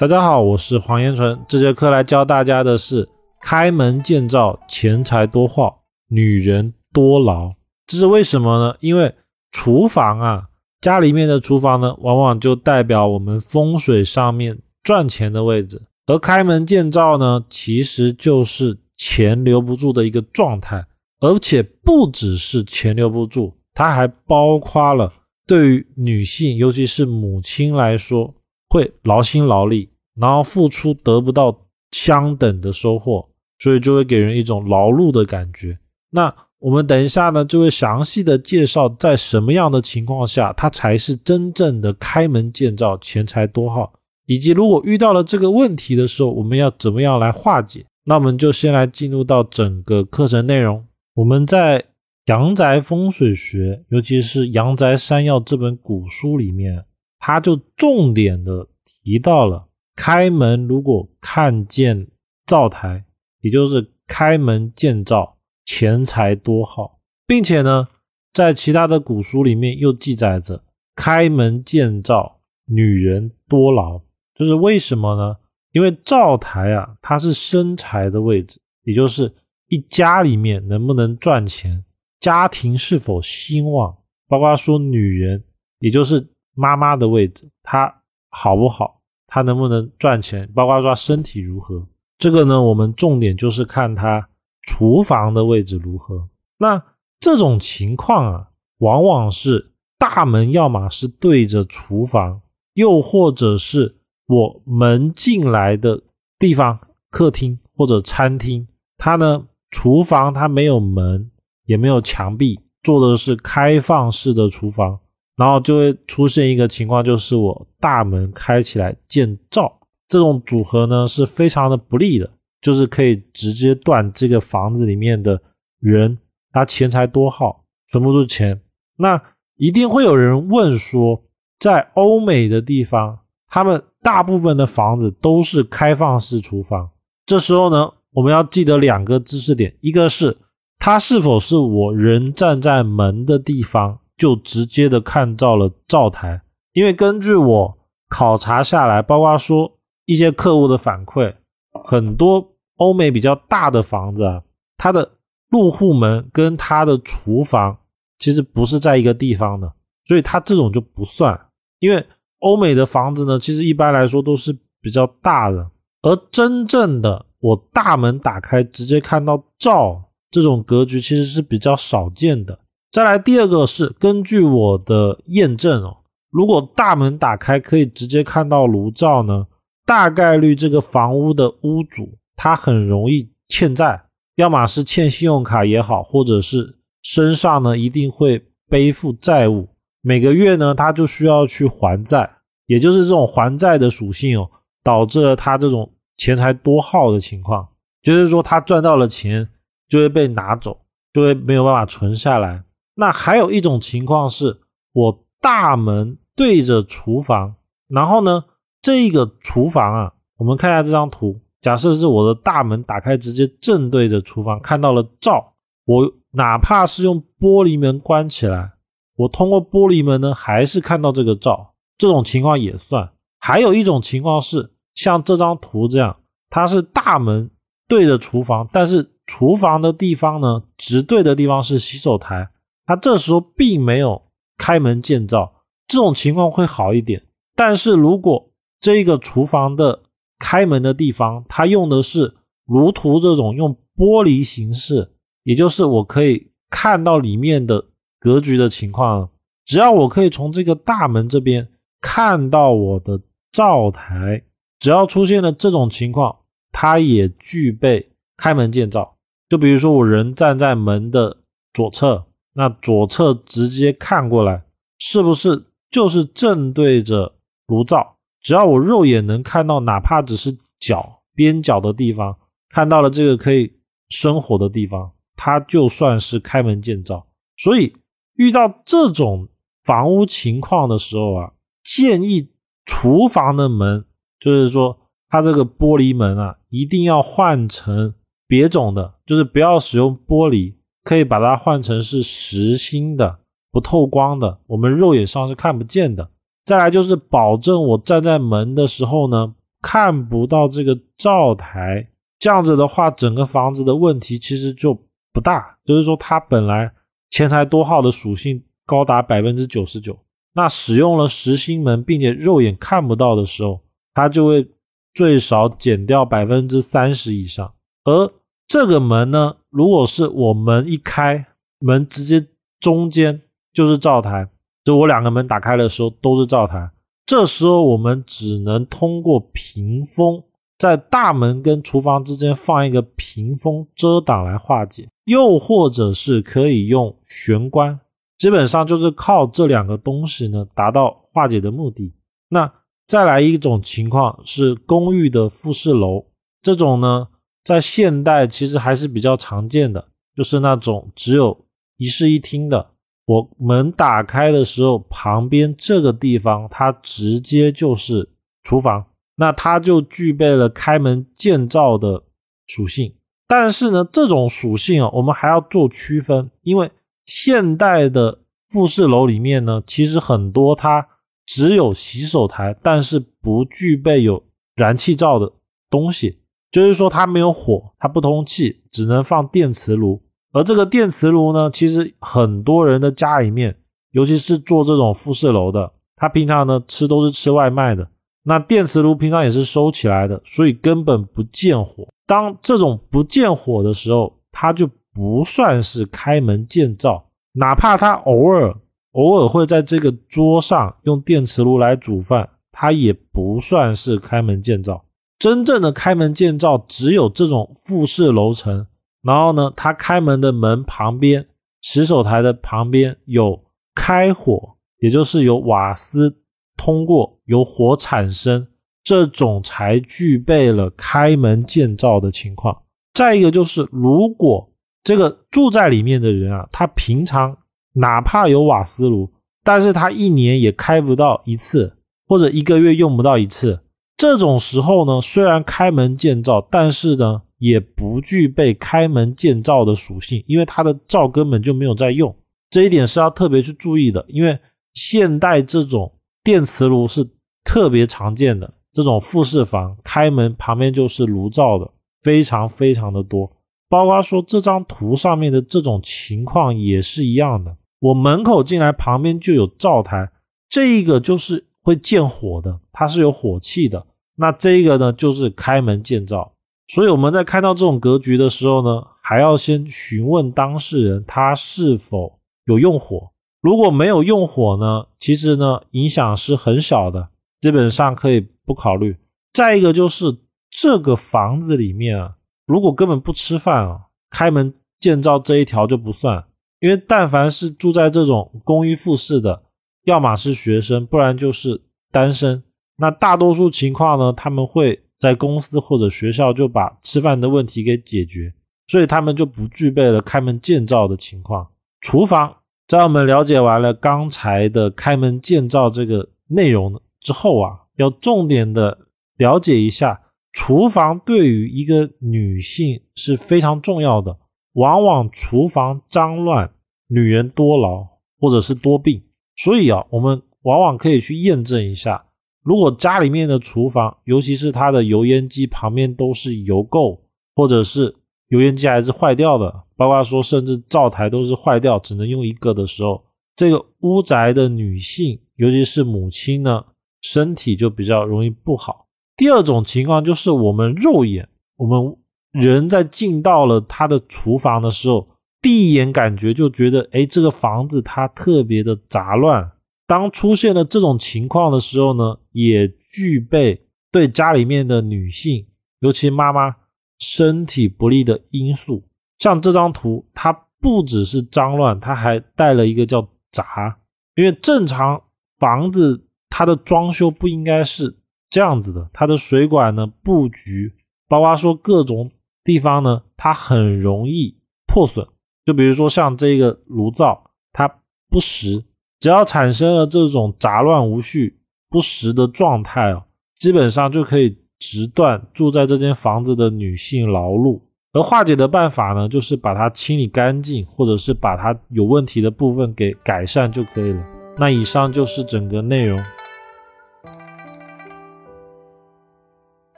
大家好，我是黄延纯。这节课来教大家的是开门见灶，钱财多耗，女人多劳。这是为什么呢？因为厨房啊，家里面的厨房呢，往往就代表我们风水上面赚钱的位置。而开门见灶呢，其实就是钱留不住的一个状态，而且不只是钱留不住，它还包括了对于女性，尤其是母亲来说。会劳心劳力，然后付出得不到相等的收获，所以就会给人一种劳碌的感觉。那我们等一下呢，就会详细的介绍在什么样的情况下，它才是真正的开门见灶、钱财多耗，以及如果遇到了这个问题的时候，我们要怎么样来化解。那我们就先来进入到整个课程内容。我们在《阳宅风水学》，尤其是《阳宅山要》这本古书里面。他就重点的提到了开门如果看见灶台，也就是开门见灶，钱财多好，并且呢，在其他的古书里面又记载着开门见灶，女人多劳。就是为什么呢？因为灶台啊，它是生财的位置，也就是一家里面能不能赚钱，家庭是否兴旺，包括说女人，也就是。妈妈的位置，她好不好？她能不能赚钱？包括说身体如何？这个呢，我们重点就是看她厨房的位置如何。那这种情况啊，往往是大门要么是对着厨房，又或者是我门进来的地方，客厅或者餐厅，它呢，厨房它没有门，也没有墙壁，做的是开放式的厨房。然后就会出现一个情况，就是我大门开起来见灶，这种组合呢是非常的不利的，就是可以直接断这个房子里面的人，他钱财多耗，存不住钱。那一定会有人问说，在欧美的地方，他们大部分的房子都是开放式厨房，这时候呢，我们要记得两个知识点，一个是它是否是我人站在门的地方。就直接的看到了灶台，因为根据我考察下来，包括说一些客户的反馈，很多欧美比较大的房子啊，它的入户门跟它的厨房其实不是在一个地方的，所以它这种就不算。因为欧美的房子呢，其实一般来说都是比较大的，而真正的我大门打开直接看到灶这种格局，其实是比较少见的。再来第二个是根据我的验证哦，如果大门打开可以直接看到炉灶呢，大概率这个房屋的屋主他很容易欠债，要么是欠信用卡也好，或者是身上呢一定会背负债务，每个月呢他就需要去还债，也就是这种还债的属性哦，导致了他这种钱财多耗的情况，就是说他赚到了钱就会被拿走，就会没有办法存下来。那还有一种情况是，我大门对着厨房，然后呢，这个厨房啊，我们看一下这张图，假设是我的大门打开，直接正对着厨房，看到了灶，我哪怕是用玻璃门关起来，我通过玻璃门呢，还是看到这个灶，这种情况也算。还有一种情况是，像这张图这样，它是大门对着厨房，但是厨房的地方呢，直对的地方是洗手台。他这时候并没有开门见灶，这种情况会好一点。但是如果这个厨房的开门的地方，它用的是如图这种用玻璃形式，也就是我可以看到里面的格局的情况，只要我可以从这个大门这边看到我的灶台，只要出现了这种情况，它也具备开门见灶。就比如说我人站在门的左侧。那左侧直接看过来，是不是就是正对着炉灶？只要我肉眼能看到，哪怕只是角边角的地方，看到了这个可以生火的地方，它就算是开门见灶。所以遇到这种房屋情况的时候啊，建议厨房的门，就是说它这个玻璃门啊，一定要换成别种的，就是不要使用玻璃。可以把它换成是实心的、不透光的，我们肉眼上是看不见的。再来就是保证我站在门的时候呢，看不到这个灶台，这样子的话，整个房子的问题其实就不大。就是说，它本来钱财多耗的属性高达百分之九十九，那使用了实心门，并且肉眼看不到的时候，它就会最少减掉百分之三十以上。而这个门呢，如果是我门一开，门直接中间就是灶台，就我两个门打开的时候都是灶台。这时候我们只能通过屏风，在大门跟厨房之间放一个屏风遮挡来化解，又或者是可以用玄关，基本上就是靠这两个东西呢达到化解的目的。那再来一种情况是公寓的复式楼，这种呢在现代其实还是比较常见的，就是那种只有一室一厅的。我门打开的时候，旁边这个地方它直接就是厨房，那它就具备了开门见灶的属性。但是呢，这种属性啊，我们还要做区分，因为现代的复式楼里面呢，其实很多它只有洗手台，但是不具备有燃气灶的东西，就是说它没有火，它不通气，只能放电磁炉。而这个电磁炉呢，其实很多人的家里面，尤其是做这种复式楼的，他平常呢吃都是吃外卖的，那电磁炉平常也是收起来的，所以根本不见火。当这种不见火的时候，它就不算是开门见灶，哪怕他偶尔偶尔会在这个桌上用电磁炉来煮饭，它也不算是开门见灶。真正的开门见灶，只有这种复式楼层。然后呢，他开门的门旁边，洗手台的旁边有开火，也就是有瓦斯通过，有火产生，这种才具备了开门见灶的情况。再一个就是，如果这个住在里面的人啊，他平常哪怕有瓦斯炉，但是他一年也开不到一次，或者一个月用不到一次，这种时候呢，虽然开门见灶，但是呢。也不具备开门见灶的属性，因为它的灶根本就没有在用，这一点是要特别去注意的。因为现代这种电磁炉是特别常见的，这种复式房开门旁边就是炉灶的，非常非常的多。包括说这张图上面的这种情况也是一样的，我门口进来旁边就有灶台，这一个就是会见火的，它是有火气的。那这一个呢，就是开门见灶。所以我们在看到这种格局的时候呢，还要先询问当事人他是否有用火。如果没有用火呢，其实呢影响是很小的，基本上可以不考虑。再一个就是这个房子里面啊，如果根本不吃饭啊，开门见灶这一条就不算，因为但凡是住在这种公寓复式的，要么是学生，不然就是单身。那大多数情况呢，他们会。在公司或者学校就把吃饭的问题给解决，所以他们就不具备了开门见灶的情况。厨房，在我们了解完了刚才的开门见灶这个内容之后啊，要重点的了解一下，厨房对于一个女性是非常重要的。往往厨房脏乱，女人多劳或者是多病，所以啊，我们往往可以去验证一下。如果家里面的厨房，尤其是它的油烟机旁边都是油垢，或者是油烟机还是坏掉的，包括说甚至灶台都是坏掉，只能用一个的时候，这个屋宅的女性，尤其是母亲呢，身体就比较容易不好。第二种情况就是我们肉眼，我们人在进到了他的厨房的时候，第一眼感觉就觉得，哎，这个房子它特别的杂乱。当出现了这种情况的时候呢，也具备对家里面的女性，尤其妈妈身体不利的因素。像这张图，它不只是脏乱，它还带了一个叫杂。因为正常房子它的装修不应该是这样子的，它的水管呢布局，包括说各种地方呢，它很容易破损。就比如说像这个炉灶，它不实。只要产生了这种杂乱无序、不实的状态啊，基本上就可以直断住在这间房子的女性劳碌。而化解的办法呢，就是把它清理干净，或者是把它有问题的部分给改善就可以了。那以上就是整个内容。